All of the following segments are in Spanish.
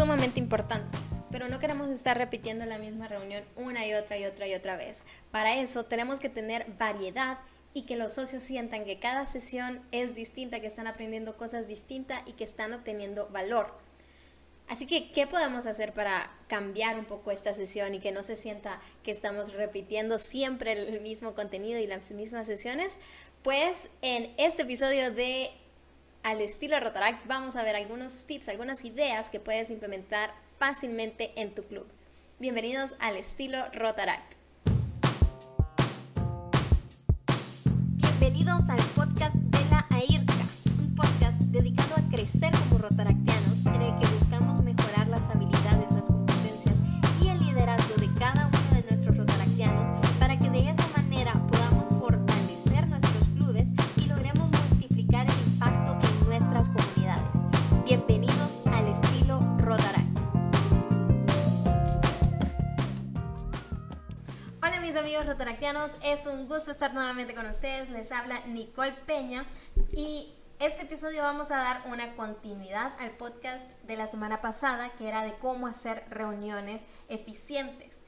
sumamente importantes, pero no queremos estar repitiendo la misma reunión una y otra y otra y otra vez. Para eso tenemos que tener variedad y que los socios sientan que cada sesión es distinta, que están aprendiendo cosas distintas y que están obteniendo valor. Así que, ¿qué podemos hacer para cambiar un poco esta sesión y que no se sienta que estamos repitiendo siempre el mismo contenido y las mismas sesiones? Pues en este episodio de Al estilo Rotaract vamos a ver algunos tips, algunas ideas que puedes implementar fácilmente en tu club. Bienvenidos al estilo Rotaract. Bienvenidos al podcast de la AIRCA, un podcast dedicado a crecer como rotaractianos es un gusto estar nuevamente con ustedes. Les habla Nicole Peña y este episodio vamos a dar una continuidad al podcast de la semana pasada que era de cómo hacer reuniones eficientes.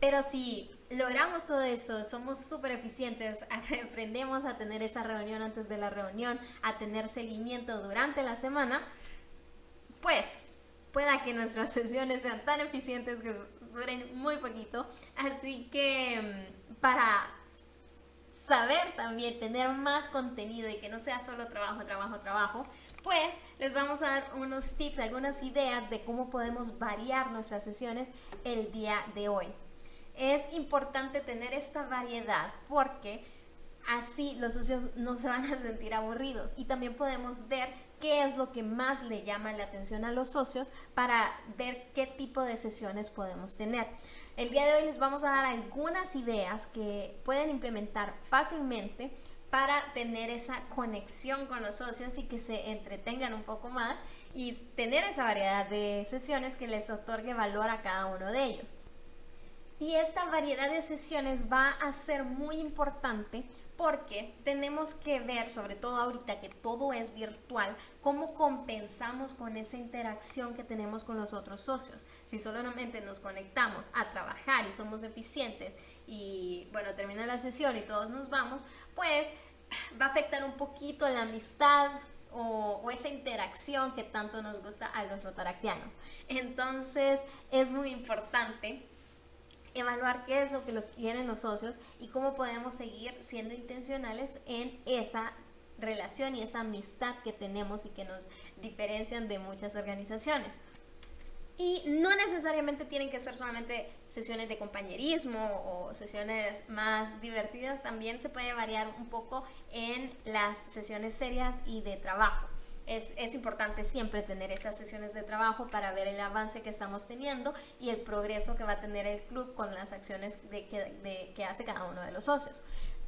Pero si logramos todo eso, somos súper eficientes, aprendemos a tener esa reunión antes de la reunión, a tener seguimiento durante la semana, pues pueda que nuestras sesiones sean tan eficientes que duren muy poquito. Así que mm, para saber también tener más contenido y que no sea solo trabajo, trabajo, trabajo, pues les vamos a dar unos tips, algunas ideas de cómo podemos variar nuestras sesiones el día de hoy. Es importante tener esta variedad porque así los socios no se van a sentir aburridos y también podemos ver qué es lo que más le llama la atención a los socios para ver qué tipo de sesiones podemos tener. El día de hoy les vamos a dar algunas ideas que pueden implementar fácilmente para tener esa conexión con los socios y que se entretengan un poco más y tener esa variedad de sesiones que les otorgue valor a cada uno de ellos. Y esta variedad de sesiones va a ser muy importante porque tenemos que ver, sobre todo ahorita que todo es virtual, cómo compensamos con esa interacción que tenemos con los otros socios. Si solamente nos conectamos a trabajar y somos eficientes y bueno, termina la sesión y todos nos vamos, pues va a afectar un poquito la amistad, o, o, esa interacción que tanto nos gusta a los rotaractianos. Entonces es muy importante evaluar qué es lo que lo quieren los socios y cómo podemos seguir siendo intencionales en esa relación y esa amistad que tenemos y que nos diferencian de muchas organizaciones. Y no necesariamente tienen que ser solamente sesiones de compañerismo o sesiones más divertidas, también se puede variar un poco en las sesiones serias y de trabajo es, importante siempre tener estas sesiones de trabajo para ver el avance que estamos teniendo y el progreso que va a tener el club con las acciones de, que, que hace cada uno de los socios.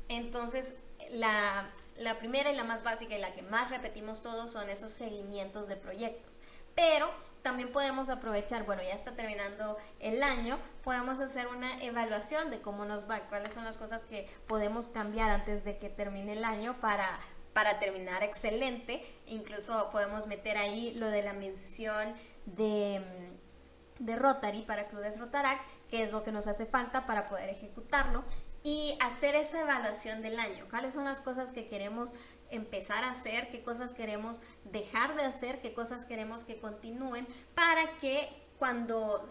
Entonces, la, la primera y la más básica y la que más repetimos todos son esos seguimientos de proyectos. Pero también podemos aprovechar, bueno, ya está terminando el año, podemos hacer una evaluación de cómo nos va, cuáles son las cosas que podemos cambiar antes de que termine el año para para terminar excelente. Incluso podemos meter ahí lo de la mención de, mm, de Rotary para Clubes Rotarac, que es lo que nos hace falta para poder ejecutarlo y hacer esa evaluación del año. ¿Cuáles son las cosas que queremos empezar a hacer? ¿Qué cosas queremos dejar de hacer? ¿Qué cosas queremos que continúen? Para que cuando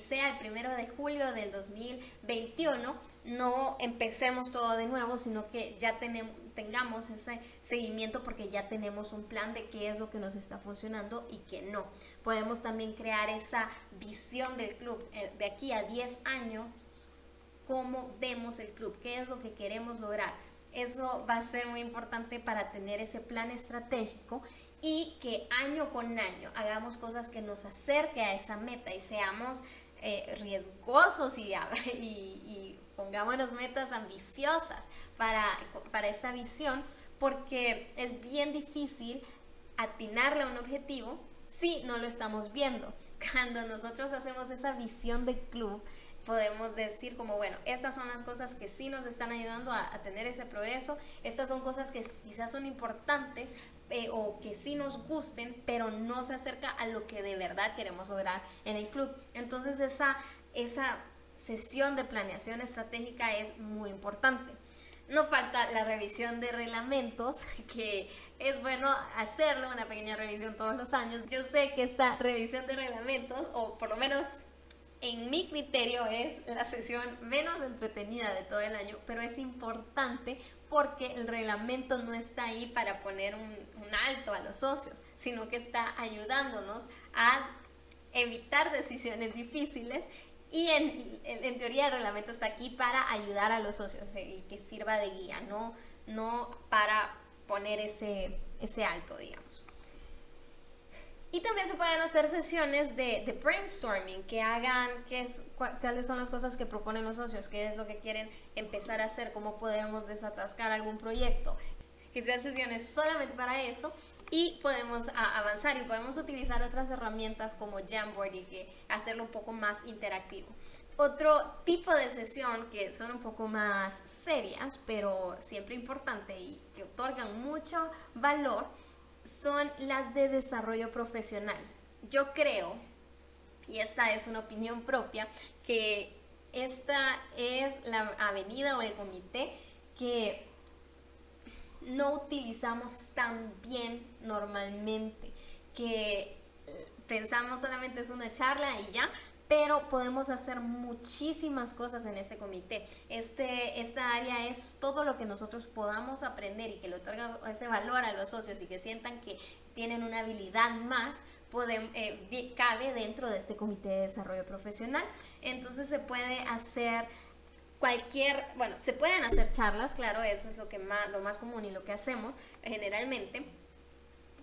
sea el primero de julio del 2021 no empecemos todo de nuevo, sino que ya tenemos tengamos ese seguimiento porque ya tenemos un plan de qué es lo que nos está funcionando y qué no. Podemos también crear esa visión del club eh, de aquí a 10 años, cómo vemos el club, qué es lo que queremos lograr. Eso va a ser muy importante para tener ese plan estratégico y que año con año hagamos cosas que nos acerque a esa meta y seamos eh, riesgosos y, y pongámonos metas ambiciosas para, para esta visión, porque es bien difícil atinarle a un objetivo si no lo estamos viendo. Cuando nosotros hacemos esa visión de club, podemos decir como, bueno, estas son las cosas que sí nos están ayudando a, tener ese progreso, estas son cosas que quizás son importantes eh, o que sí nos gusten, pero no se acerca a lo que de verdad queremos lograr en el club. Entonces esa, esa sesión de planeación estratégica es muy importante. No falta la revisión de reglamentos, que es bueno hacerlo, una pequeña revisión todos los años. Yo sé que esta revisión de reglamentos, o por lo menos en mi criterio es la sesión menos entretenida de todo el año, pero es importante porque el reglamento no está ahí para poner un, alto a los socios, sino que está ayudándonos a evitar decisiones difíciles y en, en, teoría el reglamento está aquí para ayudar a los socios y que sirva de guía, no, no para poner ese, ese alto, digamos. Y también se pueden hacer sesiones de, brainstorming, que hagan qué es, cuáles son las cosas que proponen los socios, qué es lo que quieren empezar a hacer, cómo podemos desatascar algún proyecto. Que sean sesiones solamente para eso y podemos avanzar y podemos utilizar otras herramientas como Jamboard y hacerlo un poco más interactivo. Otro tipo de sesión que son un poco más serias, pero siempre importante y que otorgan mucho valor, son las de desarrollo profesional. Yo creo, y esta es una opinión propia, que esta es la avenida o el comité que no utilizamos tan bien normalmente, que pensamos solamente es una charla y ya, pero podemos hacer muchísimas cosas en este comité. Este, esta área es todo lo que nosotros podamos aprender y que le otorga ese valor a los socios y que sientan que tienen una habilidad más, eh, cabe dentro de este comité de desarrollo profesional. Entonces se puede hacer cualquier, bueno, se pueden hacer charlas, claro, eso es lo, que más, lo más común y lo que hacemos generalmente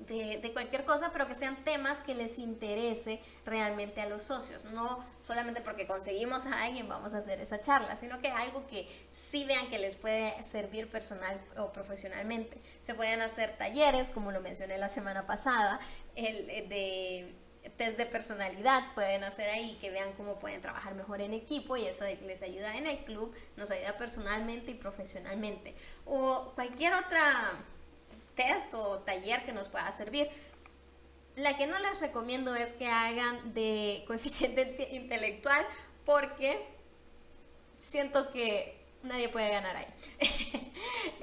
de, cualquier cosa, pero que sean temas que les interese realmente a los socios. No solamente porque conseguimos a alguien vamos a hacer esa charla, sino que algo que sí vean que les puede servir personal o profesionalmente. Se pueden hacer talleres, como lo mencioné la semana pasada, el eh, de test de personalidad pueden hacer ahí, que vean cómo pueden trabajar mejor en equipo y eso les ayuda en el club, nos ayuda personalmente y profesionalmente. O cualquier otra test o taller que nos pueda servir. La que no les recomiendo es que hagan de coeficiente intelectual porque siento que nadie puede ganar ahí.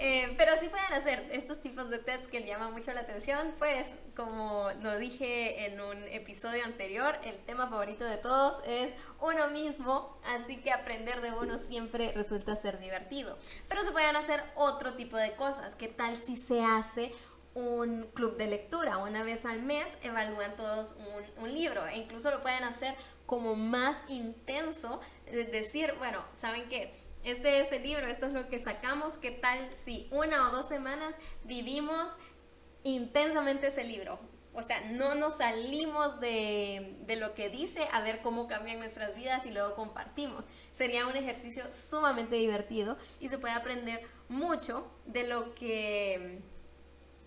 Eh, pero sí pueden hacer estos tipos de test que llaman mucho la atención, pues como lo dije en un episodio anterior, el tema favorito de todos es uno mismo, así que aprender de uno siempre resulta ser divertido. Pero se pueden hacer otro tipo de cosas, ¿qué tal si se hace un club de lectura. Una vez al mes evalúan todos un, un, libro e incluso lo pueden hacer como más intenso, es decir, bueno, ¿saben qué? Este es el libro, esto es lo que sacamos, ¿qué tal si una o dos semanas vivimos intensamente ese libro? O sea, no nos salimos de, de, lo que dice a ver cómo cambian nuestras vidas y luego compartimos. Sería un ejercicio sumamente divertido y se puede aprender mucho de lo que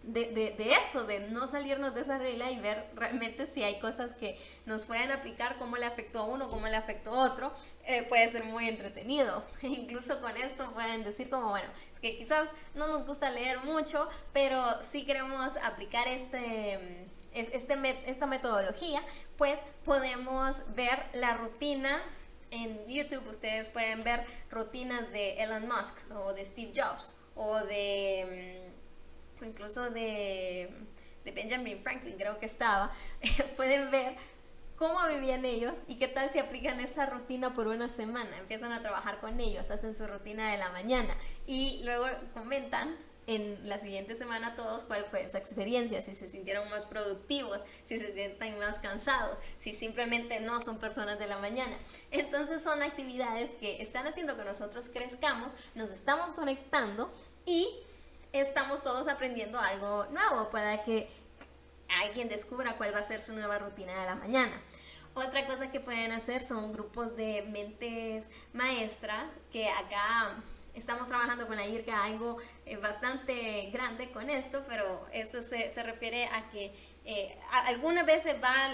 de, de, eso, de no salirnos de esa regla y ver realmente si hay cosas que nos pueden aplicar, cómo le afectó a uno, cómo le afectó a otro, eh, puede ser muy entretenido. E incluso con esto pueden decir como, bueno, que quizás no nos gusta leer mucho, pero si queremos aplicar este, este, esta metodología, pues podemos ver la rutina en YouTube ustedes pueden ver rutinas de Elon Musk o de Steve Jobs o de incluso de, Benjamin Franklin, creo que estaba, pueden ver cómo vivían ellos y qué tal si aplican esa rutina por una semana. Empiezan a trabajar con ellos, hacen su rutina de la mañana y luego comentan en la siguiente semana todos cuál fue esa experiencia, si se sintieron más productivos, si se sienten más cansados, si simplemente no son personas de la mañana. Entonces son actividades que están haciendo que nosotros crezcamos, nos estamos conectando y estamos todos aprendiendo algo nuevo. Puede que alguien descubra cuál va a ser su nueva rutina de la mañana. Otra cosa que pueden hacer son grupos de mentes maestras, que acá estamos trabajando con la IRCA algo eh, bastante grande con esto, pero esto se, se refiere a que eh, algunas veces va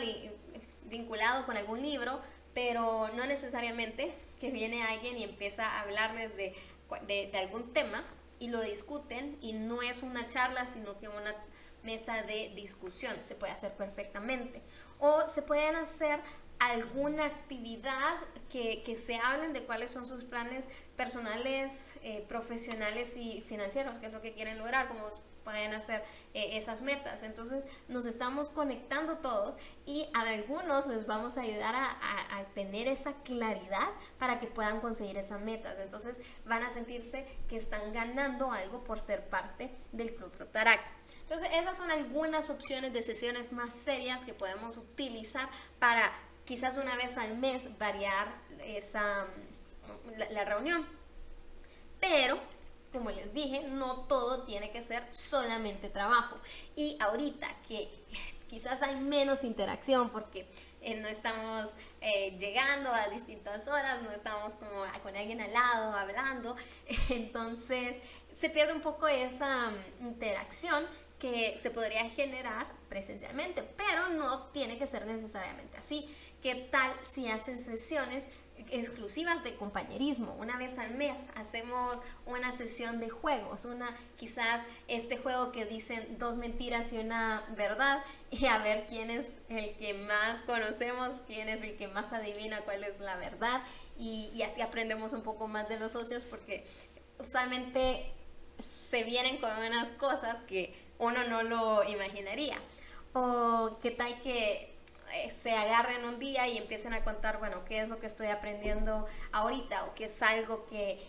vinculado con algún libro, pero no necesariamente que viene alguien y empieza a hablarles de, de, algún tema y lo discuten y no es una charla, sino que una mesa de discusión, se puede hacer perfectamente. O se pueden hacer alguna actividad que, que, se hablen de cuáles son sus planes personales, eh, profesionales y financieros, que es lo que quieren lograr, como pueden hacer eh, esas metas. Entonces nos estamos conectando todos y a algunos les vamos a ayudar a, a, tener esa claridad para que puedan conseguir esas metas. Entonces van a sentirse que están ganando algo por ser parte del Club Rotaract. Entonces esas son algunas opciones de sesiones más serias que podemos utilizar para quizás una vez al mes variar esa, la, la reunión. Pero como les dije, no todo tiene que ser solamente trabajo. Y ahorita que quizás hay menos interacción porque eh, no estamos eh, llegando a distintas horas, no estamos como con alguien al lado hablando, entonces se pierde un poco esa mm, interacción que se podría generar presencialmente, pero no tiene que ser necesariamente así. ¿Qué tal si hacen sesiones exclusivas de compañerismo. Una vez al mes hacemos una sesión de juegos, una quizás este juego que dicen dos mentiras y una verdad y a ver quién es el que más conocemos, quién es el que más adivina cuál es la verdad y, y así aprendemos un poco más de los socios porque usualmente se vienen con unas cosas que uno no lo imaginaría. O qué tal que eh, se agarren un día y empiecen a contar, bueno, qué es lo que estoy aprendiendo ahorita o qué es algo que,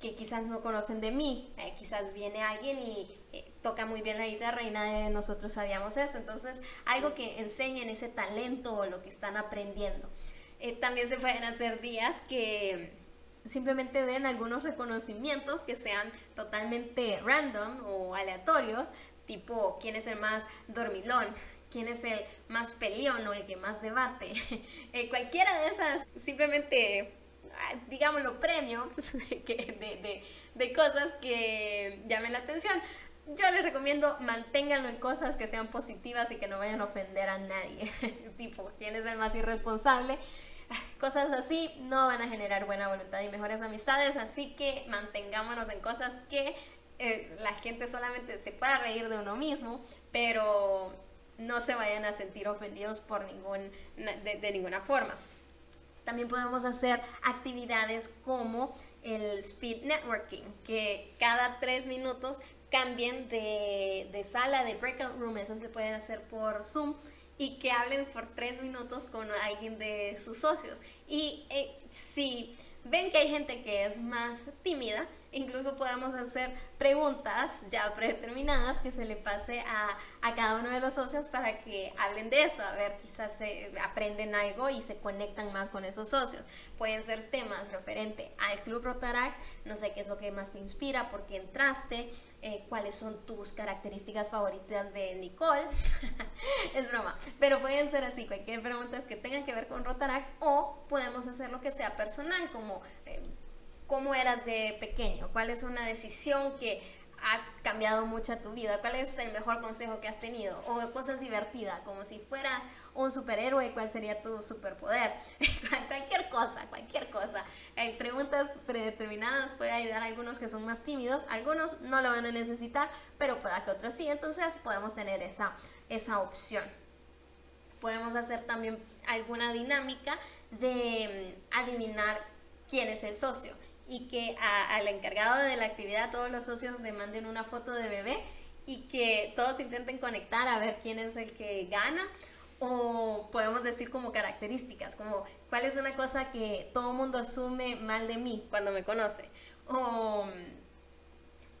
que quizás no conocen de mí. Eh, quizás viene alguien y eh, toca muy bien la guitarra y nadie de nosotros sabíamos eso. Entonces, algo que enseñen ese talento o lo que están aprendiendo. también se pueden hacer días que simplemente den algunos reconocimientos que sean totalmente random o aleatorios, tipo quién es el más dormilón, quién es el más peleón o el que más debate. Eh, cualquiera de esas, simplemente, ah, digámoslo, premio de, de, cosas que llamen la atención. Yo les recomiendo manténganlo en cosas que sean positivas y que no vayan a ofender a nadie. tipo, quién es el más irresponsable. Cosas así no van a generar buena voluntad y mejores amistades, así que mantengámonos en cosas que eh, la gente solamente se pueda reír de uno mismo, pero no se vayan a sentir ofendidos por ningún, de, ninguna forma. También podemos hacer actividades como el speed networking, que cada tres minutos cambien de, sala, de breakout room, eso se puede hacer por Zoom, y que hablen por tres minutos con alguien de sus socios. Y eh, si ven que hay gente que es más tímida, incluso podemos hacer preguntas ya predeterminadas que se le pase a, a, cada uno de los socios para que hablen de eso, a ver, quizás se aprenden algo y se conectan más con esos socios. Pueden ser temas referente al Club Rotaract, no sé qué es lo que más te inspira, por qué entraste, eh, cuáles son tus características favoritas de Nicole. es broma, pero pueden ser así, cualquier preguntas que tengan que ver con Rotaract o podemos hacer lo que sea personal, como... Eh, cómo eras de pequeño, cuál es una decisión que ha cambiado mucho tu vida, cuál es el mejor consejo que has tenido, o cosas divertidas, como si fueras un superhéroe, cuál sería tu superpoder, cualquier cosa, cualquier cosa. Hay preguntas predeterminadas puede ayudar a algunos que son más tímidos, algunos no lo van a necesitar, pero pueda que otros sí, entonces podemos tener esa, esa opción. Podemos hacer también alguna dinámica de mm, adivinar quién es el socio y que al encargado de la actividad todos los socios le manden una foto de bebé y que todos intenten conectar a ver quién es el que gana o podemos decir como características, como cuál es una cosa que todo mundo asume mal de mí cuando me conoce o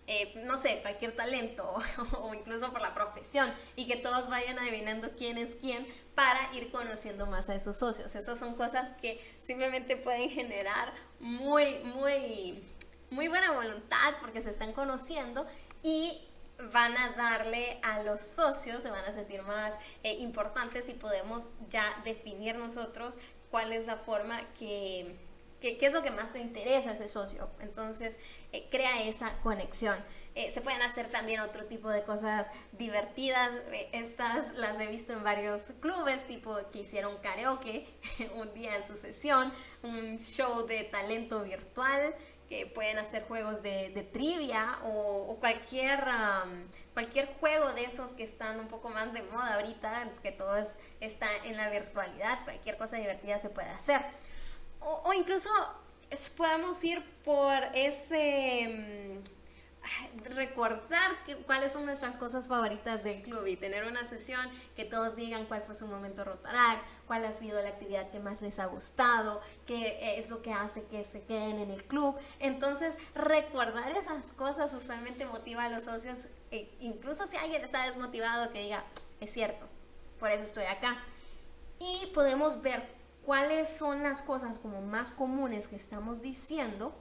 eh, no sé, cualquier talento o, incluso por la profesión y que todos vayan adivinando quién es quién para ir conociendo más a esos socios. Esas son cosas que simplemente pueden generar muy, muy, muy buena voluntad porque se están conociendo y van a darle a los socios, se van a sentir más eh, importantes y podemos ya definir nosotros cuál es la forma que qué, qué es lo que más te interesa ese socio. Entonces, eh, crea esa conexión. Eh, se pueden hacer también otro tipo de cosas divertidas. Eh, estas las he visto en varios clubes, tipo que hicieron karaoke un día en su sesión, un show de talento virtual que pueden hacer juegos de, trivia o, cualquier, cualquier juego de esos que están un poco más de moda ahorita, que todo está en la virtualidad, cualquier cosa divertida se puede hacer. O, incluso podemos ir por ese recordar cuáles son nuestras cosas favoritas del club y tener una sesión que todos digan cuál fue su momento Rotaract, cuál ha sido la actividad que más les ha gustado, qué es lo que hace que se queden en el club. Entonces, recordar esas cosas usualmente motiva a los socios, e incluso si alguien está desmotivado, que diga, es cierto, por eso estoy acá. Y podemos ver cuáles son las cosas como más comunes que estamos diciendo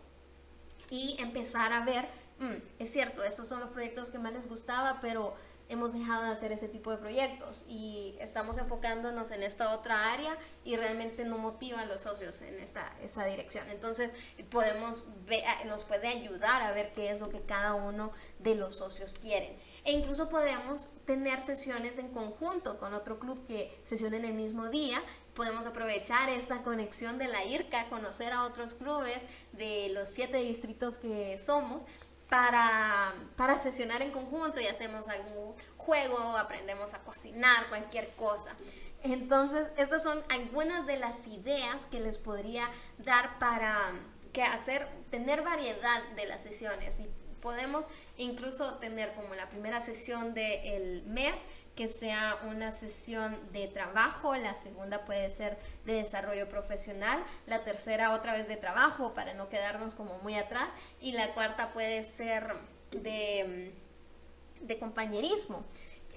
y empezar a ver Mm, es cierto, estos son los proyectos que más les gustaba, pero hemos dejado de hacer ese tipo de proyectos y estamos enfocándonos en esta otra área y realmente no motiva a los socios en esa, esa dirección. Entonces, podemos ver, nos puede ayudar a ver qué es lo que cada uno de los socios quieren. E incluso podemos tener sesiones en conjunto con otro club que sesione en el mismo día. Podemos aprovechar esa conexión de la IRCA, conocer a otros clubes de los siete distritos que somos para, para sesionar en conjunto y hacemos algún juego, aprendemos a cocinar, cualquier cosa. Entonces, estas son algunas de las ideas que les podría dar para que hacer, tener variedad de las sesiones y podemos incluso tener como la primera sesión del mes que sea una sesión de trabajo, la segunda puede ser de desarrollo profesional, la tercera otra vez de trabajo para no quedarnos como muy atrás y la cuarta puede ser de, de compañerismo.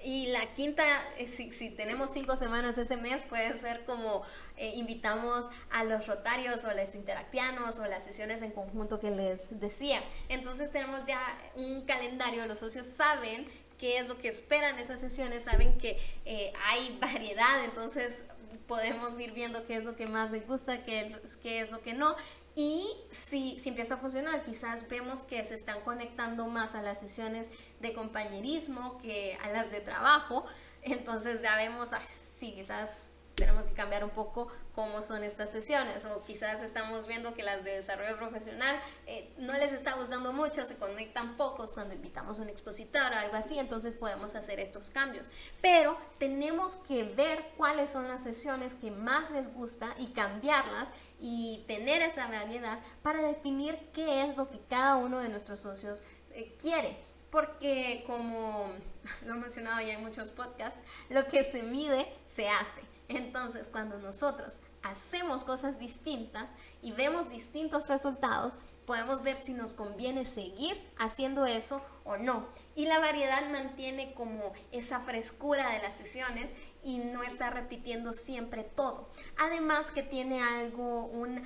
Y la quinta, eh, si, si, tenemos cinco semanas ese mes, puede ser como eh, invitamos a los rotarios o a los interactianos o las sesiones en conjunto que les decía. Entonces tenemos ya un calendario, los socios saben qué es lo que esperan esas sesiones, saben que eh, hay variedad, entonces podemos ir viendo qué es lo que más les gusta, qué es, qué es lo que no. Y si, si empieza a funcionar, quizás vemos que se están conectando más a las sesiones de compañerismo que a las de trabajo. Entonces ya vemos, si quizás tenemos que cambiar un poco cómo son estas sesiones o quizás estamos viendo que las de desarrollo profesional eh, no les está gustando mucho, se conectan pocos cuando invitamos a un expositor o algo así, entonces podemos hacer estos cambios. Pero tenemos que ver cuáles son las sesiones que más les gusta y cambiarlas y tener esa variedad para definir qué es lo que cada uno de nuestros socios eh, quiere. Porque como lo he mencionado ya en muchos podcasts, lo que se mide se hace. Entonces, cuando nosotros hacemos cosas distintas y vemos distintos resultados, podemos ver si nos conviene seguir haciendo eso o no. Y la variedad mantiene como esa frescura de las sesiones y no está repitiendo siempre todo. Además que tiene algo, un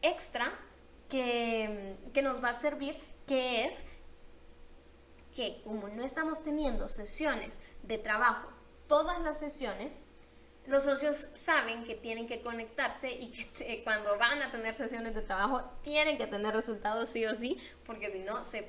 extra que, que nos va a servir, que es que como no estamos teniendo sesiones de trabajo, todas las sesiones, los socios saben que tienen que conectarse y que cuando van a tener sesiones de trabajo tienen que tener resultados sí o sí, porque si no, se,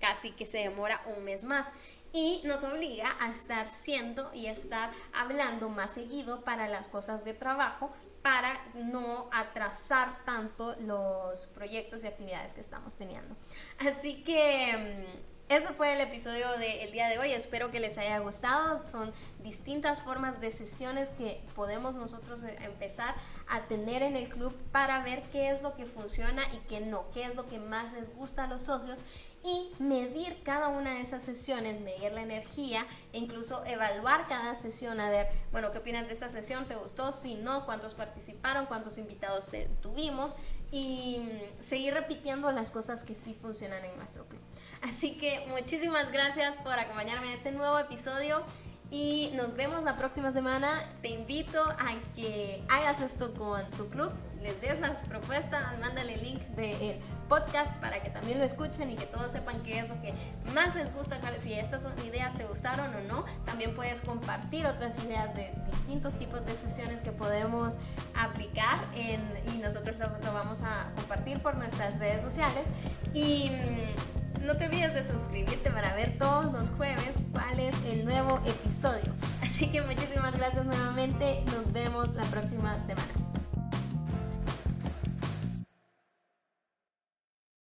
casi que se demora un mes más. Y nos obliga a estar siendo y estar hablando más seguido para las cosas de trabajo para no atrasar tanto los proyectos y actividades que estamos teniendo. Así que mm, eso fue el episodio del día de hoy. Espero que les haya gustado. Son distintas formas de sesiones que podemos nosotros eh, empezar a tener en el club para ver qué es lo que funciona y qué no, qué es lo que más les gusta a los socios y medir cada una de esas sesiones, medir la energía e incluso evaluar cada sesión a ver, bueno, ¿qué opinas de esta sesión? ¿Te gustó? Si no, ¿cuántos participaron? ¿Cuántos invitados tuvimos? Y seguir repitiendo las cosas que sí funcionan en nuestro club. Así que muchísimas gracias por acompañarme en este nuevo episodio y nos vemos la próxima semana. Te invito a que hagas esto con tu club les des las propuestas, mándale el link del podcast para que también lo escuchen y que todos sepan qué es lo que más les gusta, si estas ideas te gustaron o no. También puedes compartir otras ideas de distintos tipos de sesiones que podemos aplicar y nosotros lo, lo vamos a compartir por nuestras redes sociales. Y mm, no te olvides de suscribirte para ver todos los jueves cuál es el nuevo episodio. Así que muchísimas gracias nuevamente. Nos vemos la próxima semana.